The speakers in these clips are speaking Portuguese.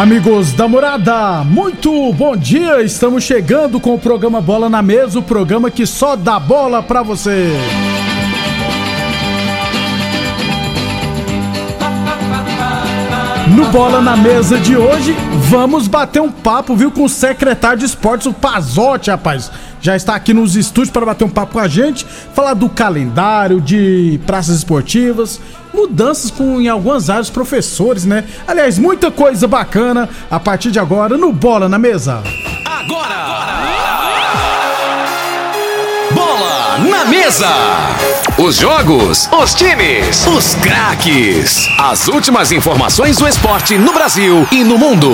Amigos da morada, muito bom dia! Estamos chegando com o programa Bola na Mesa o programa que só dá bola pra você. No Bola na Mesa de hoje, vamos bater um papo, viu, com o secretário de esportes, o Pazotti, rapaz. Já está aqui nos estúdios para bater um papo com a gente, falar do calendário, de praças esportivas, mudanças com, em algumas áreas, professores, né? Aliás, muita coisa bacana a partir de agora no Bola na Mesa. Agora! agora. Mesa! Os jogos, os times, os craques. As últimas informações do esporte no Brasil e no mundo.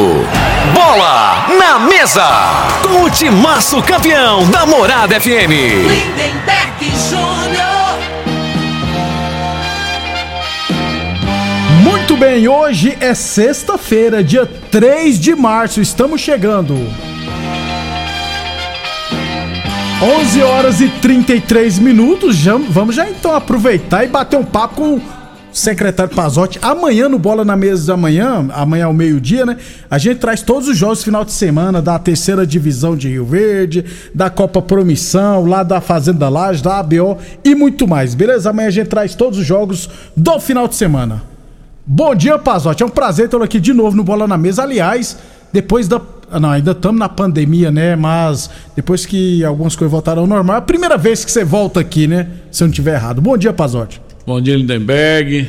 Bola na Mesa! Com o timaço campeão da Morada FM. Lindenberg Júnior. Muito bem, hoje é sexta-feira, dia 3 de março. Estamos chegando. 11 horas e 33 minutos. Já, vamos já então aproveitar e bater um papo com o secretário Pazotti. Amanhã no Bola na Mesa amanhã, amanhã ao meio-dia, né? A gente traz todos os jogos final de semana da terceira divisão de Rio Verde, da Copa Promissão, lá da Fazenda Laje, da ABO e muito mais, beleza? Amanhã a gente traz todos os jogos do final de semana. Bom dia, Pazotti. É um prazer tê-lo aqui de novo no Bola na Mesa. Aliás, depois da não, ainda estamos na pandemia, né? Mas depois que algumas coisas voltaram ao normal, é a primeira vez que você volta aqui, né? Se eu não estiver errado. Bom dia, Pazotti. Bom dia, Lindenberg.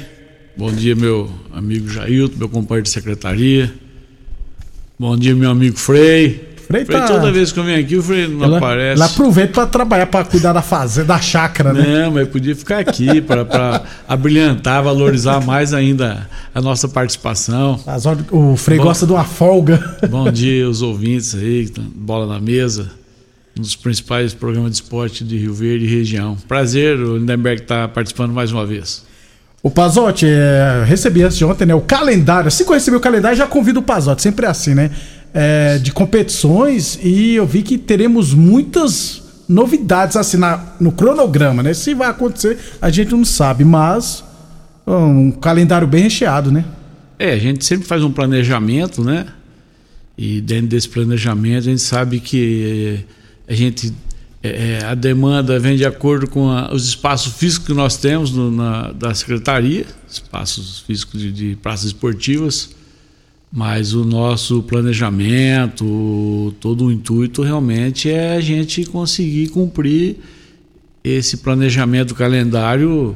Bom dia, meu amigo Jailton, meu companheiro de secretaria. Bom dia, meu amigo Frei. Frei, tá... toda vez que eu venho aqui, o Frei não ela, aparece. Ela aproveita para trabalhar, para cuidar da fazenda, da chácara, né? Não, mas podia ficar aqui para abrilhantar, valorizar mais ainda a nossa participação. As, o Frei Bom, gosta de uma folga. Bom dia, os ouvintes aí, bola na mesa, um dos principais programas de esporte de Rio Verde e região. Prazer, o Lindenberg está participando mais uma vez. O Pazotti, é, recebi antes de ontem, né? O calendário. Assim que eu recebi o calendário, já convido o Pazotti, sempre é assim, né? É, de competições e eu vi que teremos muitas novidades assim na, no cronograma, né? Se vai acontecer, a gente não sabe, mas um calendário bem recheado, né? É, a gente sempre faz um planejamento, né? E dentro desse planejamento a gente sabe que a gente é a demanda vem de acordo com a, os espaços físicos que nós temos no, na, da secretaria, espaços físicos de, de praças esportivas. Mas o nosso planejamento, todo o intuito realmente é a gente conseguir cumprir esse planejamento do calendário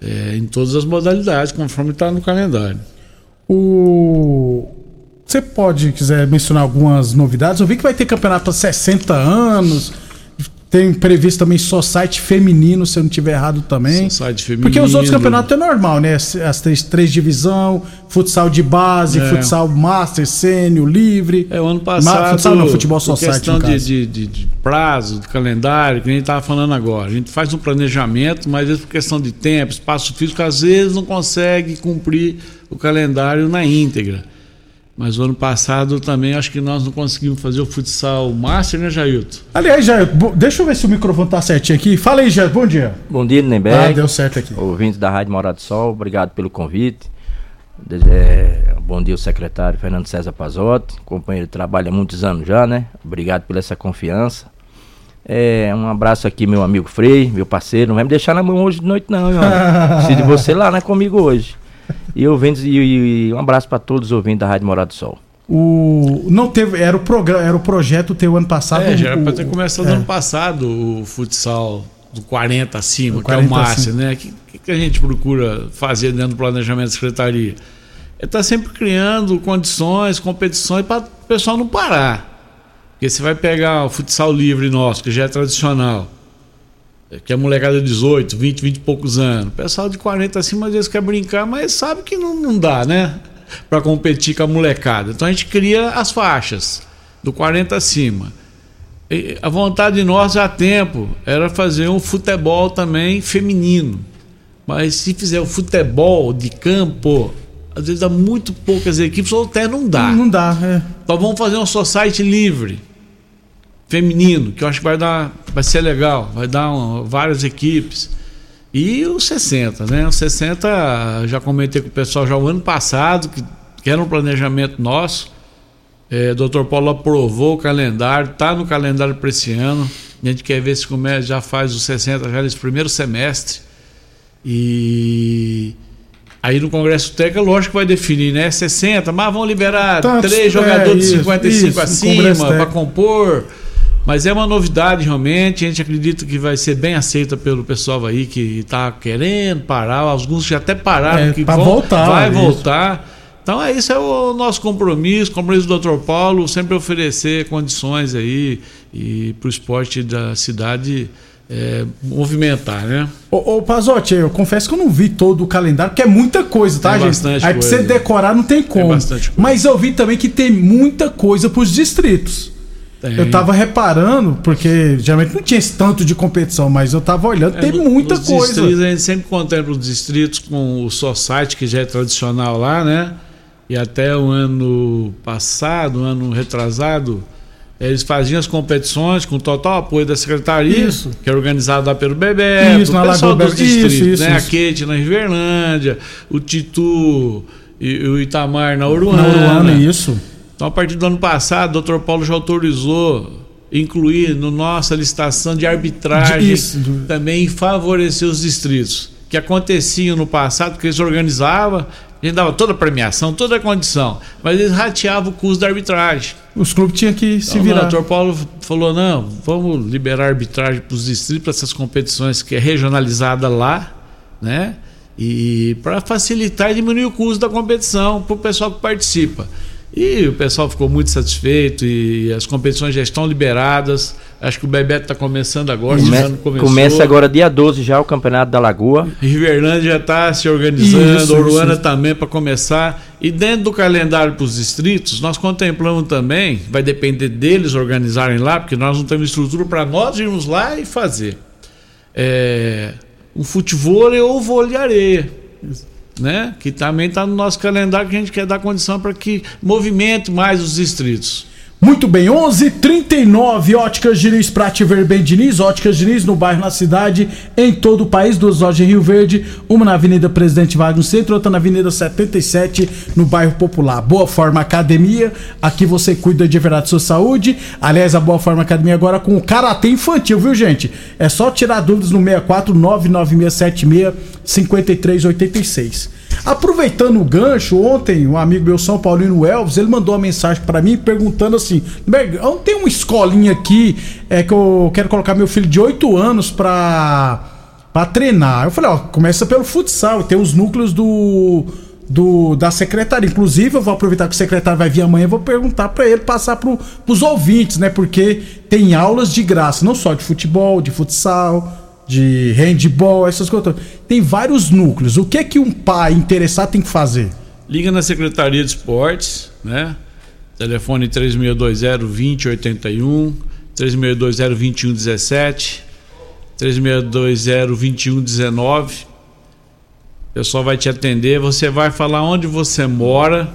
é, em todas as modalidades, conforme está no calendário. O... Você pode, quiser mencionar algumas novidades? Eu vi que vai ter campeonato há 60 anos tem previsto também só site feminino, se eu não tiver errado também. Site feminino. Porque os outros campeonatos é normal, né? As três, três divisão, futsal de base, é. futsal master, sênior, livre. É, o ano passado. futsal não, futebol só site. questão de, de, de, de, prazo, de calendário, que a gente estava falando agora. A gente faz um planejamento, mas por questão de tempo, espaço físico, às vezes não consegue cumprir o calendário na íntegra. Mas o ano passado também acho que nós não conseguimos fazer o futsal master, né, Jailton? Aliás, Jailton, deixa eu ver se o microfone tá certinho aqui. Fala aí, Jailton, bom dia. Bom dia, Lindenberg. Ah, deu certo aqui. Ouvintes da Rádio Morado do Sol, obrigado pelo convite. É, bom dia, o secretário Fernando César Pazotti, companheiro de trabalho há muitos anos já, né? Obrigado por essa confiança. É, um abraço aqui, meu amigo Frei, meu parceiro. Não vai me deixar na mão hoje de noite, não, meu Preciso de você lá, né, comigo hoje. E ouvintes, e, e um abraço para todos os ouvintes da Rádio Morado do Sol. O, não teve, era o programa, era o projeto teu ano passado. É, já era para ter começado é. ano passado o futsal do 40 acima, do 40 que é o máximo, acima. né? O que, que, a gente procura fazer dentro do planejamento da secretaria? É estar tá sempre criando condições, competições para o pessoal não parar. Porque você vai pegar o futsal livre nosso, que já é tradicional, que é molecada de 18, 20, 20 e poucos anos. O pessoal de 40 acima às vezes quer brincar, mas sabe que não, não dá, né? Para competir com a molecada. Então a gente cria as faixas, do 40 acima. E a vontade nossa há tempo era fazer um futebol também feminino. Mas se fizer o futebol de campo, às vezes dá muito poucas equipes, ou até não dá. Não dá, é. Então vamos fazer um society livre, feminino, que eu acho que vai dar, vai ser legal, vai dar uma, várias equipes. E os 60, né? Os 60, já comentei com o pessoal já o ano passado, que, que era um planejamento nosso. É, Dr. Paulo aprovou o calendário, está no calendário para esse ano. A gente quer ver se começa, já faz os 60 já nesse primeiro semestre. E Aí no Congresso Técnico, lógico que vai definir, né? 60, mas vão liberar Tantos, três jogadores é, de 55 isso, acima para compor. Mas é uma novidade realmente, a gente acredita que vai ser bem aceita pelo pessoal aí que está querendo parar, alguns já até pararam, é, que vão, voltar, vai isso. voltar. Então é isso é o nosso compromisso, compromisso do Dr. Paulo, sempre oferecer condições aí e para o esporte da cidade é, movimentar, né? Ô, ô Pazotti, eu confesso que eu não vi todo o calendário, porque é muita coisa, tá, é gente? Aí coisa. pra você decorar não tem como. É bastante coisa. Mas eu vi também que tem muita coisa pros distritos. Tem. Eu tava reparando, porque geralmente não tinha esse tanto de competição, mas eu tava olhando, é, tem muita coisa. Distritos, a gente sempre contempla os distritos com o Society, que já é tradicional lá, né? E até o ano passado, o ano retrasado, eles faziam as competições com total apoio da secretaria, isso. que é organizada pelo Bebeto, isso, o pessoal dos distritos, isso, isso, né? Isso. A Kate na Riverlândia, o Titu e o Itamar na Uruana. Na Uruana, isso. Então, a partir do ano passado, o Dr. Paulo já autorizou incluir no nossa licitação de arbitragem isso. também favorecer os distritos. Que acontecia no passado, que eles organizavam, a gente dava toda a premiação, toda a condição, mas eles rateavam o custo da arbitragem. Os clubes tinham que se então, virar. O Dr. Paulo falou: não, vamos liberar arbitragem para os distritos, para essas competições que é regionalizada lá, né? E para facilitar e diminuir o custo da competição para o pessoal que participa. E o pessoal ficou muito satisfeito e as competições já estão liberadas. Acho que o Bebeto está começando agora. Come começa agora dia 12 já o Campeonato da Lagoa. Rivernândia já está se organizando, isso, Oruana isso. também para começar. E dentro do calendário para os distritos, nós contemplamos também, vai depender deles organizarem lá, porque nós não temos estrutura para nós irmos lá e fazer. É, um futebol ou vôlei areia. Isso né? Que também está no nosso calendário que a gente quer dar condição para que movimente mais os distritos. Muito bem, 11:39 Óticas Diniz, Prate Ver bem Diniz, Óticas Diniz no bairro, na cidade, em todo o país, duas lojas em Rio Verde, uma na Avenida Presidente Vargas no centro, outra na Avenida 77 no bairro Popular. Boa Forma Academia, aqui você cuida de verdade sua saúde. Aliás, a Boa Forma Academia agora com o karatê infantil, viu, gente? É só tirar dúvidas no 64 99676 5386. Aproveitando o gancho, ontem um amigo meu, São Paulino Elvis, ele mandou uma mensagem para mim perguntando assim: não tem uma escolinha aqui é, que eu quero colocar meu filho de 8 anos pra, pra treinar. Eu falei: ó, começa pelo futsal, tem os núcleos do. Do, da secretaria. Inclusive, eu vou aproveitar que o secretário vai vir amanhã, vou perguntar para ele passar pro, pros ouvintes, né? Porque tem aulas de graça, não só de futebol, de futsal, de handball, essas coisas. Tem vários núcleos. O que é que um pai interessado tem que fazer? Liga na Secretaria de Esportes, né? Telefone 3620-2081, 3620-2117, 3620-2119. O pessoal vai te atender, você vai falar onde você mora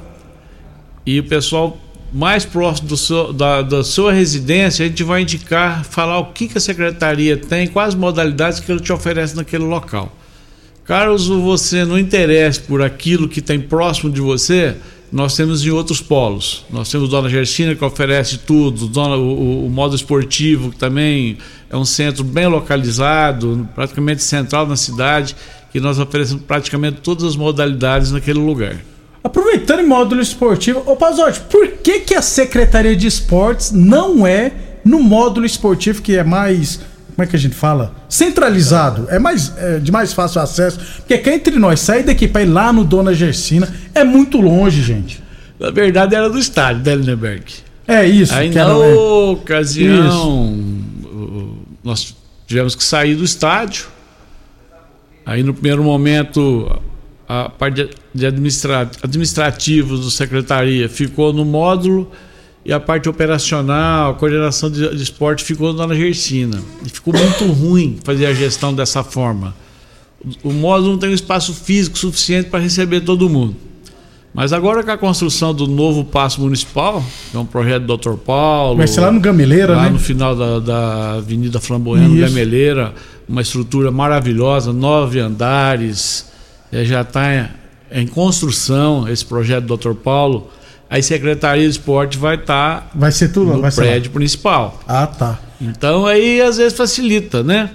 e o pessoal mais próximo seu, da, da, sua residência, a gente vai indicar, falar o que, que a secretaria tem, quais modalidades que ele te oferece naquele local. Caso você não interesse por aquilo que tem próximo de você, nós temos em outros polos. Nós temos Dona Gersina, que oferece tudo, Dona, o, o, modo esportivo, que também é um centro bem localizado, praticamente central na cidade, que nós oferecemos praticamente todas as modalidades naquele lugar. Aproveitando em módulo esportivo, ô Pazotti, por que, que a Secretaria de Esportes não é no módulo esportivo que é mais. como é que a gente fala? Centralizado. É mais é de mais fácil acesso. Porque cá entre nós, sair daqui para ir lá no Dona Gersina é muito longe, gente. Na verdade era do estádio, Lindenberg. É isso. Aí na era, né? ocasião o- nós tivemos que sair do estádio. Aí no primeiro momento a parte de administra administrativos do secretaria ficou no módulo e a parte operacional, a coordenação de, de esporte ficou lá na Gersina. E ficou muito ruim fazer a gestão dessa forma. O, módulo não tem um espaço físico suficiente para receber todo mundo. Mas agora com a construção do novo Paço Municipal, que é um projeto do Dr. Paulo. Vai ser lá no Gameleira, lá né? no final da, da Avenida Flamboyant, Isso. Gameleira, uma estrutura maravilhosa, nove andares, já está em construção esse projeto do Dr. Paulo. A Secretaria de Esporte vai estar Vai ser tudo no vai ser prédio principal. Ah, tá. Então aí às vezes facilita, né?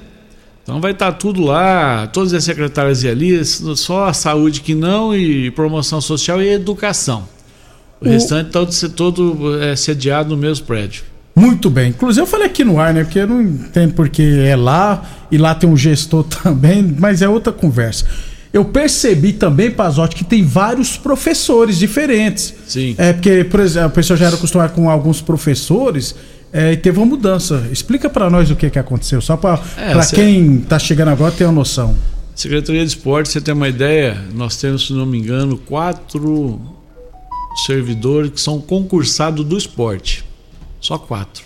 Então vai estar tudo lá, todas as secretárias e ali, só a saúde que não, e promoção social e educação. O, O- restante todo, ser todo é, sediado no mesmo prédio. Muito bem. Inclusive eu falei aqui no ar, né? Porque eu não entendo porque é lá e lá tem um gestor também, mas é outra conversa. Eu percebi também, Pazotti, que tem vários professores diferentes. Sim. É porque, por exemplo, a pessoa já era acostumada com alguns professores é, e teve uma mudança. Explica pra nós o que, que aconteceu, só pra É, quem tá chegando agora ter uma noção. Secretaria de Esporte, você tem uma ideia, nós temos, se não me engano, quatro servidores que são concursados do esporte. Só quatro.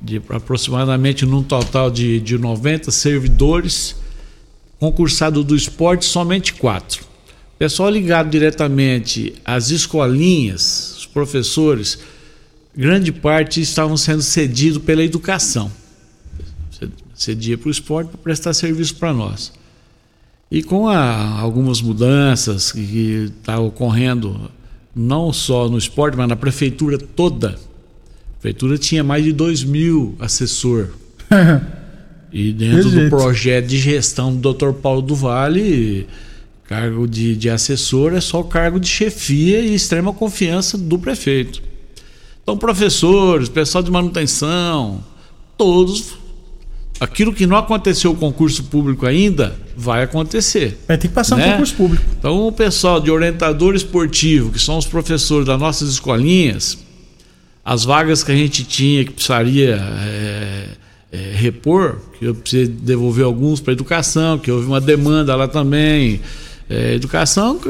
De aproximadamente num total de, de 90 servidores, concursados do esporte, somente quatro. Pessoal ligado diretamente às escolinhas, os professores, grande parte estavam sendo cedidos pela educação. Cedia para o esporte para prestar serviço para nós. E com a- algumas mudanças que está ocorrendo, não só no esporte, mas na prefeitura toda. A prefeitura tinha mais de 2 mil assessor. E dentro De do projeto de gestão do Dr. Paulo do Vale, cargo de, de assessor é só o cargo de chefia e extrema confiança do prefeito. Então, professores, pessoal de manutenção, todos. Aquilo que não aconteceu o concurso público ainda, vai acontecer. Vai ter que passar Né? no concurso público. Então, o pessoal de orientador esportivo, que são os professores das nossas escolinhas, as vagas que a gente tinha que precisaria é, é, repor, que eu precisei devolver alguns para educação, que houve uma demanda lá também. É, educação,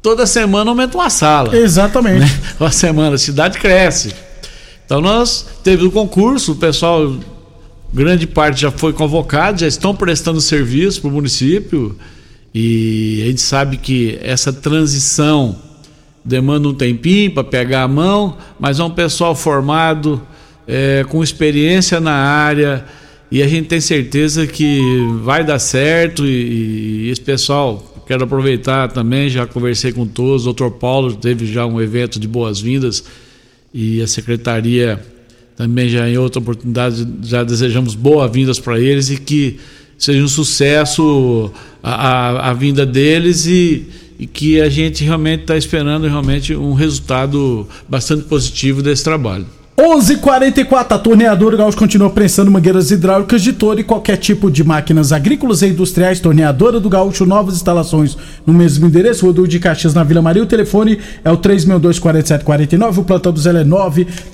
toda semana aumenta uma sala. Exatamente. Né? Uma semana, a cidade cresce. Então nós teve o concurso, o pessoal, grande parte já foi convocado, já estão prestando serviço para o município e a gente sabe que essa transição demanda um tempinho para pegar a mão, mas é um pessoal formado, é, com experiência na área e a gente tem certeza que vai dar certo e, e esse pessoal quero aproveitar também já conversei com todos o Dr. Paulo teve já um evento de boas-vindas e a secretaria também já em outra oportunidade já desejamos boas-vindas para eles e que seja um sucesso a, a, a vinda deles e, e que a gente realmente está esperando realmente um resultado bastante positivo desse trabalho. 11:44 a torneadora Gaúcho continua prensando mangueiras hidráulicas de todo e qualquer tipo de máquinas agrícolas e industriais. Torneadora do Gaúcho, novas instalações no mesmo endereço, Rodul de Caxias na Vila Maria. O telefone é o 3624749, o plantão do Zé é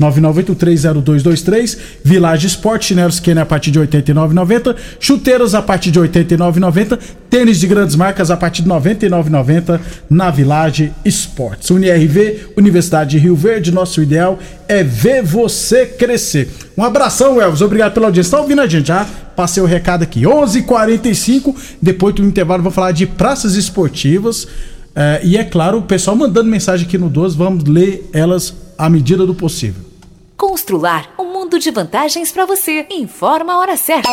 999830223. Village Sport, chinelos Kenner a partir de 89,90, chuteiras a partir de 89,90, tênis de grandes marcas a partir de 99,90 na Village Sports. UniRV, Universidade de Rio Verde, nosso ideal é ver você crescer. Um abração, Elvis. Obrigado pela audiência. Tá ouvindo a gente? Já passei o recado aqui. 11:45 h 45 Depois do intervalo, vou falar de praças esportivas. Eh, e é claro, o pessoal mandando mensagem aqui no 12. Vamos ler elas à medida do possível. Constrular um mundo de vantagens para você. Informa a hora certa.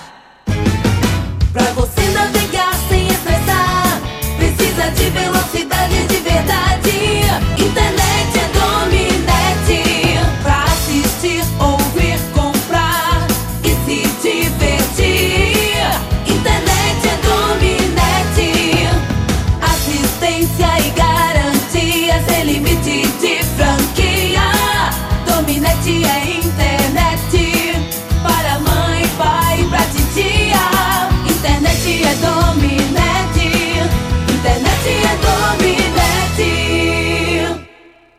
Pra você navegar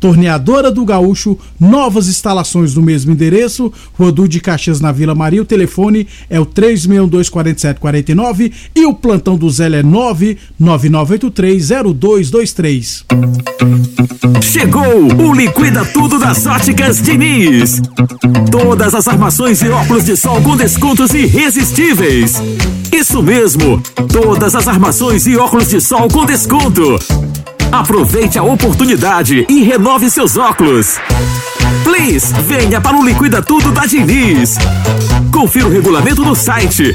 Torneadora do Gaúcho, novas instalações no mesmo endereço, Du de Caxias na Vila Maria. O telefone é o 3624749 e o plantão do Zé é 999830223. Chegou o Liquida Tudo das Óticas Diniz. Todas as armações e óculos de sol com descontos irresistíveis. Isso mesmo, todas as armações e óculos de sol com desconto. Aproveite a oportunidade e renove seus óculos. Please, venha para o Liquida Tudo da Diniz. Confira o regulamento no site.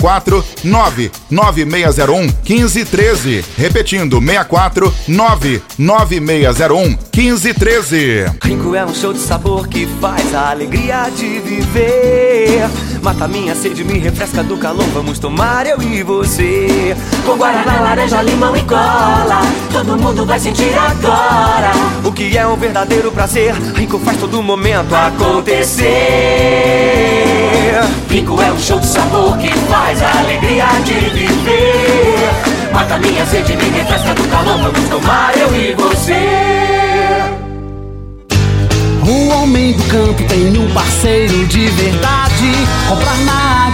99601 1513. Repetindo, 64 99601 1513. Rico é um show de sabor que faz a alegria de viver. Mata minha sede, me refresca do calor. Vamos tomar eu e você. Com guaraná, laranja, limão e cola. Todo mundo vai sentir agora. O que é um verdadeiro prazer. Rico faz todo momento acontecer. Rico é um show de sabor que faz a alegria de viver. Mata minha sede, me refresca do calor. Vamos tomar eu e você. O homem do campo tem um parceiro de verdade. Comprar na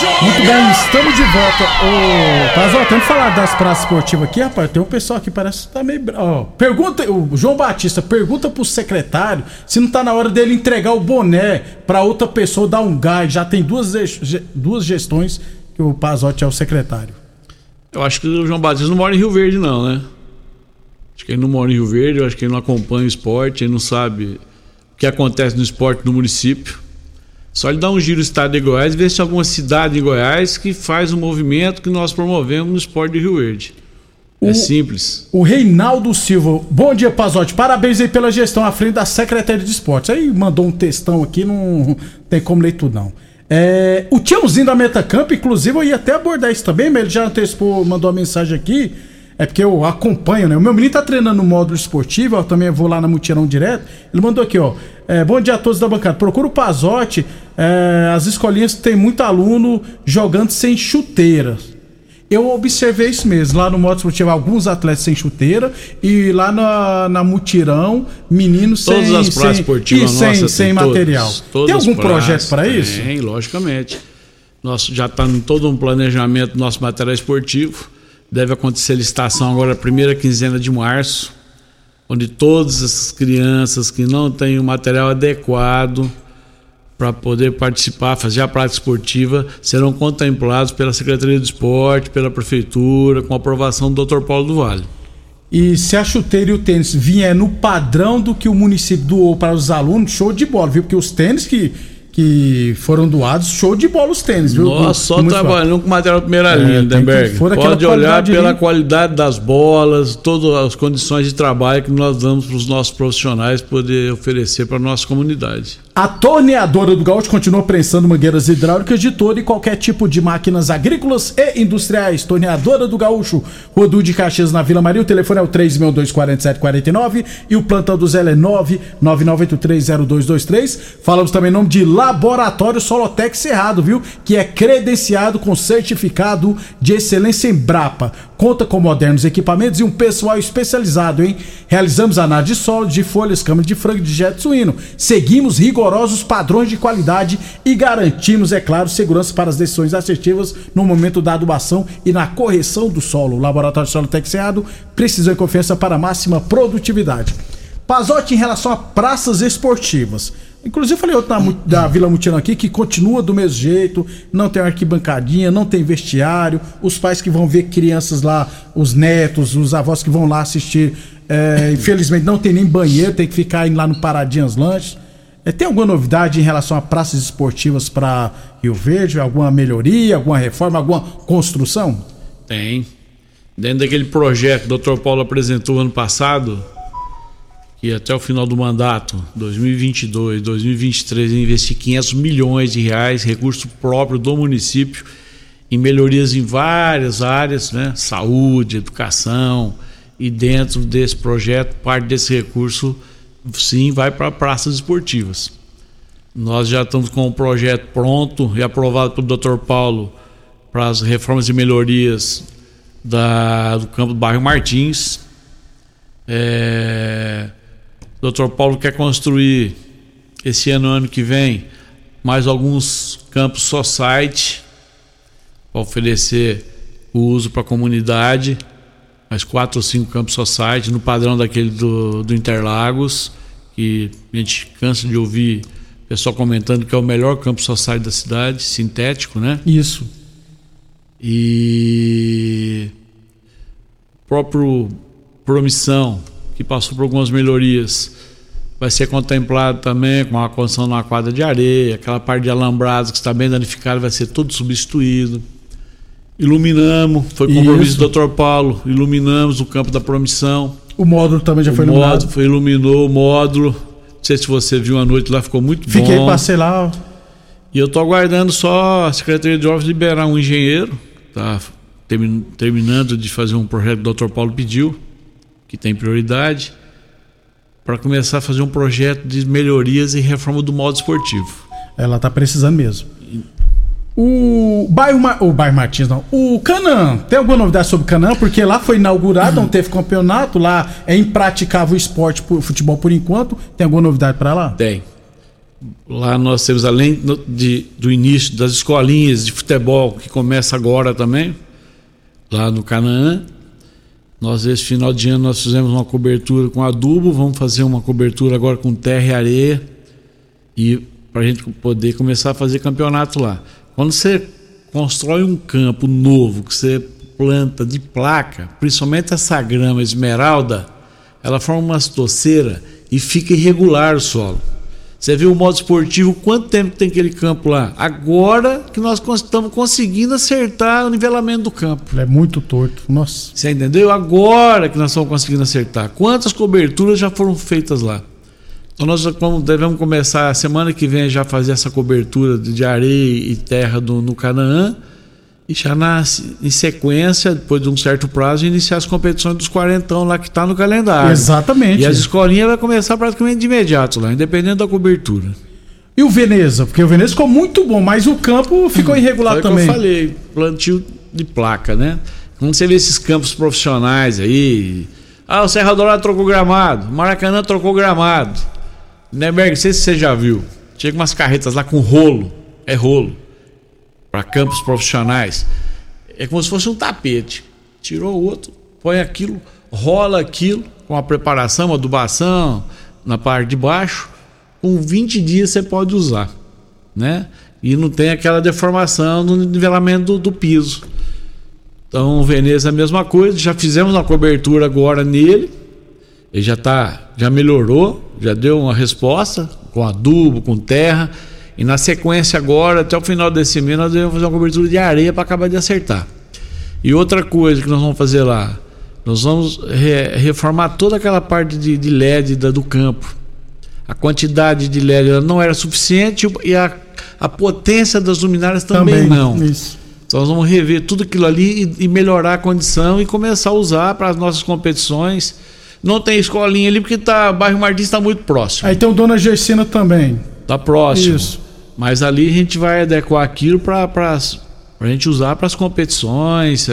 Muito bem, estamos de volta. Ô, Pazó, temos que falar das praças esportivas aqui, rapaz. Tem um pessoal aqui que parece que tá meio. pergunta, o João Batista, pergunta pro secretário se não tá na hora dele entregar o boné pra outra pessoa dar um gás. Já tem duas, duas gestões que o Pazotti é o secretário. Eu acho que o João Batista não mora em Rio Verde, não, né? Acho que ele não mora em Rio Verde, eu acho que ele não acompanha o esporte, ele não sabe o que acontece no esporte no município. Só ele dá um giro no estado de Goiás e ver se alguma cidade em Goiás que faz o movimento que nós promovemos no esporte de Rio Verde. É simples. O Reinaldo Silva, bom dia, Pazotti. Parabéns aí pela gestão à frente da Secretaria de Esportes. Aí mandou um textão aqui, não tem como ler tudo, não. É, o Tiãozinho da Metacamp, inclusive, eu ia até abordar isso também, mas ele já antecipou, mandou uma mensagem aqui. É porque eu acompanho, né? O meu menino tá treinando no módulo esportivo, eu também vou lá na Mutirão direto. Ele mandou aqui, ó. é, bom dia a todos da bancada. Procura o Pazotti. É, as escolinhas tem muito aluno jogando sem chuteiras. Eu observei isso mesmo. Lá no modo esportivo, alguns atletas sem chuteira. E lá na, na Mutirão, meninos Todas sem. as praças sem, esportivas sem, nossas sem material. todas, todas tem algum as projeto para isso? Tem, logicamente. Nós já está em todo um planejamento do nosso material esportivo. Deve acontecer a licitação agora, primeira quinzena de março, onde todas essas crianças que não têm o material adequado para poder participar, fazer a prática esportiva, serão contemplados pela Secretaria do Esporte, pela Prefeitura, com aprovação do Dr. Paulo do Vale. E se a chuteira e o tênis vier no padrão do que o município doou para os alunos, show de bola, viu? Porque os tênis que, que foram doados, show de bola os tênis, viu? Nós só Muito trabalhando com material de primeira É, linha, for daquela Pode olhar pela ali. qualidade das bolas, todas as condições de trabalho que nós damos para os nossos profissionais poder oferecer para a nossa comunidade. A torneadora do Gaúcho continua prensando mangueiras hidráulicas de todo e qualquer tipo de máquinas agrícolas e industriais. Torneadora do Gaúcho, Rodu de Caxias na Vila Maria. O telefone é o 3624749 e o plantão do Zé é 999830223. Falamos também em nome de Laboratório Solotec Cerrado, viu? Que é credenciado com certificado de excelência em Brapa. Conta com modernos equipamentos e um pessoal especializado, hein? Realizamos análise de solo, de folhas, câmara de frango de jet suíno. Seguimos rigorosos padrões de qualidade e garantimos, é claro, segurança para as decisões assertivas no momento da adubação e na correção do solo. O Laboratório Solo Texeado, precisão e confiança para máxima produtividade. Pazotti, em relação a praças esportivas. Inclusive, eu falei outro da, da Vila Mutirão aqui que continua do mesmo jeito, não tem arquibancadinha, não tem vestiário, os pais que vão ver crianças lá, os netos, os avós que vão lá assistir, é, infelizmente não tem nem banheiro, tem que ficar indo lá no Paradinhas Lanches. É, tem alguma novidade em relação a praças esportivas para Rio Verde? Alguma melhoria, alguma reforma, alguma construção? Tem. Dentro daquele projeto que o Dr. Paulo apresentou ano passado, que até o final do mandato, 2022, 2023, ele investir 500 milhões de reais, recurso próprio do município, em melhorias em várias áreas, né? Saúde, educação, e dentro desse projeto, parte desse recurso, sim, vai para praças esportivas. Nós já estamos com o projeto pronto e aprovado pelo Dr. Paulo para as reformas e melhorias da, do campo do bairro Martins. É, o Dr. Paulo quer construir esse ano, ano que vem, mais alguns campos society para oferecer o uso para a comunidade, mais quatro ou cinco campos society no padrão daquele do, do Interlagos, que a gente cansa de ouvir pessoal comentando que é o melhor campo society da cidade, sintético, né? Isso. E o próprio Promissão, que passou por algumas melhorias, vai ser contemplado também com uma construção numa quadra de areia, aquela parte de alambrados que está bem danificada vai ser todo substituído. Iluminamos, foi compromisso Isso. do Dr. Paulo, iluminamos o campo da promissão. O módulo também já o foi iluminado. módulo, foi iluminou o módulo. Não sei se você viu a noite lá, ficou muito Fiquei, bom. passei lá. E eu estou aguardando só a Secretaria de Obras liberar um engenheiro, tá termi- terminando de fazer um projeto que o Dr. Paulo pediu, que tem prioridade, para começar a fazer um projeto de melhorias e reforma do modo esportivo. Ela tá precisando mesmo. O bairro, Ma- o bairro Martins, não. O Canã, tem alguma novidade sobre o Canã? Porque lá foi inaugurado, não teve campeonato, lá é impraticável o esporte, por, futebol por enquanto. Tem alguma novidade para lá? Tem. Lá nós temos, além de- do início das escolinhas de futebol, que começa agora também, lá no Canaã, nós esse final de ano nós fizemos uma cobertura com adubo, vamos fazer uma cobertura agora com terra e areia, e para a gente poder começar a fazer campeonato lá. Quando você constrói um campo novo, que você planta de placa, principalmente essa grama esmeralda, ela forma uma toceira e fica irregular o solo. Você viu o modo esportivo, quanto tempo que tem aquele campo lá? Agora que nós estamos conseguindo acertar o nivelamento do campo. É muito torto. Nossa. Você entendeu? Agora que nós estamos conseguindo acertar. Quantas coberturas já foram feitas lá? Então nós devemos começar a semana que vem já fazer essa cobertura de areia e terra do, no Canaã e já na, em sequência, depois de um certo prazo, iniciar as competições dos quarentão lá que está no calendário. Exatamente. E as escolinhas vai começar praticamente de imediato lá, independente da cobertura. E o Veneza? Porque o Veneza ficou muito bom, mas o campo ficou irregular Foi o que também. eu falei, plantio de placa, né? Quando você vê esses campos profissionais aí, ah, o Serra Dourada trocou gramado, Maracanã trocou gramado. Neberg, não sei se você já viu. Chega umas carretas lá com rolo, é rolo, para campos profissionais. É como se fosse um tapete. Tirou o outro, põe aquilo, rola aquilo com a preparação, adubação na parte de baixo. Com 20 dias você pode usar, né? E não tem aquela deformação no nivelamento do, do piso. Então, Veneza é a mesma coisa. Já fizemos uma cobertura agora nele. Ele já tá, já melhorou, já deu uma resposta com adubo, com terra. E na sequência agora, até o final desse mês, nós devemos fazer uma cobertura de areia para acabar de acertar. E outra coisa que nós vamos fazer lá, nós vamos re- reformar toda aquela parte de, de LED da- do campo. A quantidade de LED não era suficiente e a, a potência das luminárias também, não. Isso. Então nós vamos rever tudo aquilo ali e, e melhorar a condição e começar a usar para as nossas competições. Não tem escolinha ali porque tá, o bairro Martins está muito próximo. Aí tem o Dona Gersina também. Tá próximo. Isso. Mas ali a gente vai adequar aquilo para a gente usar para as competições,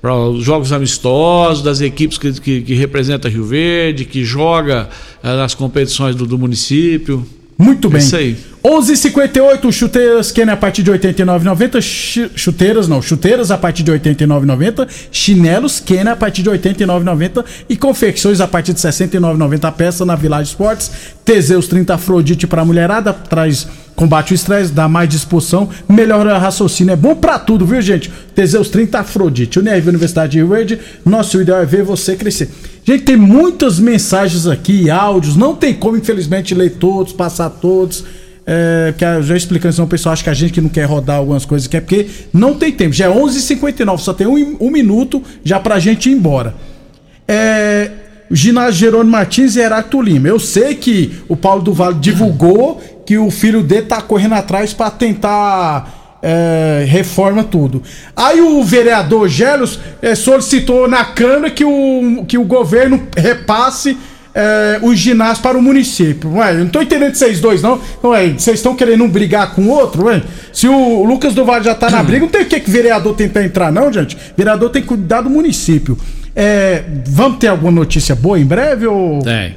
para os jogos amistosos, das equipes que, que, que representa Rio Verde, que joga eh, nas competições do, do município. Muito bem. É isso aí. 11:58 chuteiras Kenny a partir de 89,90, chi- chuteiras não, chuteiras a partir de 89,90, chinelos Kenny a partir de 89,90 e confecções a partir de 69,90 a peça na Village Sports. Teseus 30 Afrodite para mulherada, traz combate o estresse, dá mais disposição, melhora o raciocínio, é bom pra tudo, viu, gente? Teseus 30 Afrodite, Unirv Universidade de Rio Verde, nosso ideal é ver você crescer. Gente, tem muitas mensagens aqui, áudios, não tem como, infelizmente, ler todos, passar todos. É, eu já explicando, senão o pessoal acha que a gente que não quer rodar algumas coisas que é porque não tem tempo. Já é 11h59, só tem um, um minuto já pra gente ir embora. É, ginásio Jerônimo Martins e Heráclito Lima. Eu sei que o Paulo do Vale divulgou que o filho dele tá correndo atrás pra tentar é, reforma tudo. Aí o vereador Gelos é, solicitou na Câmara que o, que o governo repasse é, o ginásio para o município. Ué, eu não tô entendendo vocês dois, não. Ué, vocês estão querendo um brigar com o outro, ué? Se o Lucas do Vale já tá na briga, não tem o que que vereador tentar entrar, não, gente. Vereador tem que cuidar do município. É, vamos ter alguma notícia boa em breve ou. Tem.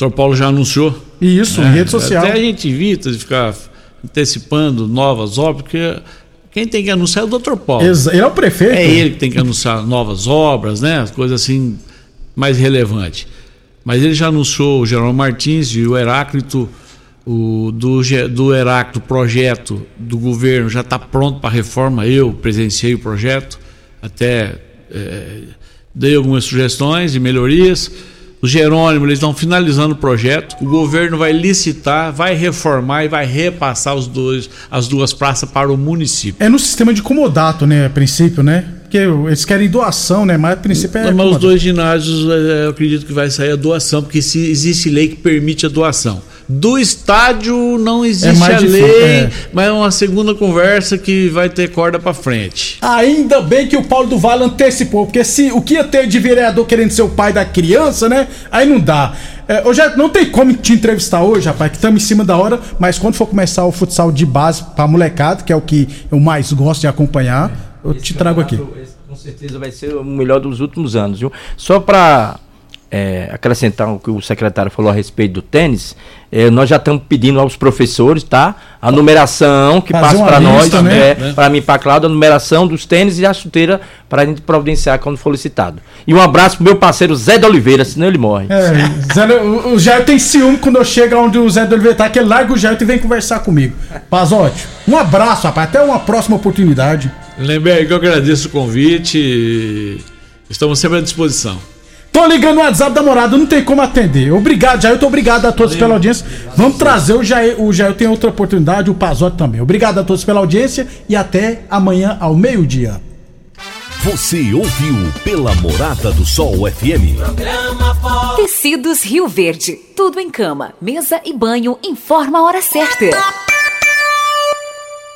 O Dr. Paulo já anunciou. Isso, em rede social. Até a gente evita de ficar antecipando novas obras, porque quem tem que anunciar é o Dr. Paulo. Ele é o prefeito. É ele que tem que anunciar novas obras, né? As coisas assim mais relevantes. Mas ele já anunciou o Jerônimo Martins e o Heráclito, O do, do Heracto, projeto do governo já está pronto para reforma. Eu presenciei o projeto, até eh, dei algumas sugestões e melhorias. O Jerônimo, eles estão finalizando o projeto. O governo vai licitar, vai reformar e vai repassar os dois, as duas praças para o município. É no sistema de comodato, né? A princípio, né? Porque eles querem doação, né? Mas a princípio é. Mas os comodato. dois ginásios, eh, eu acredito que vai sair a doação, porque se existe lei que permite a doação. Do estádio não existe mais a difícil, lei, é. mas é uma segunda conversa que vai ter corda pra frente. Ainda bem que o Paulo do Vale antecipou, porque se o que ia ter de vereador querendo ser o pai da criança, né? Aí não dá. É, eu já não tem como te entrevistar hoje, rapaz, que estamos em cima da hora, mas quando for começar o futsal de base pra molecada, que é o que eu mais gosto de acompanhar, eu te trago aqui. Com certeza vai ser o melhor dos últimos anos, viu? Só para acrescentar o que o secretário falou a respeito do tênis, eh, nós já estamos pedindo aos professores, tá? A numeração que Fazer passa para nós, né? é, para mim, para Cláudio, a numeração dos tênis e a chuteira para a gente providenciar quando for licitado. E um abraço pro meu parceiro Zé de Oliveira, senão ele morre. É, Zé, o, o Jair tem ciúme quando eu chego onde o Zé do Oliveira tá, que ele larga o Jair e vem conversar comigo. Pazote, um abraço, rapaz, até uma próxima oportunidade. Lembrei que eu agradeço o convite. Estamos sempre à disposição. Tô ligando o WhatsApp da morada, não tem como atender. Obrigado, Jair. Obrigado a todos pela audiência. Vamos trazer o Jair. O Jair tem outra oportunidade, o Pazote também. Obrigado a todos pela audiência e até amanhã ao meio-dia. Você ouviu pela Morada do Sol FM. Tecidos Rio Verde. Tudo em cama, mesa e banho. Informa a hora certa.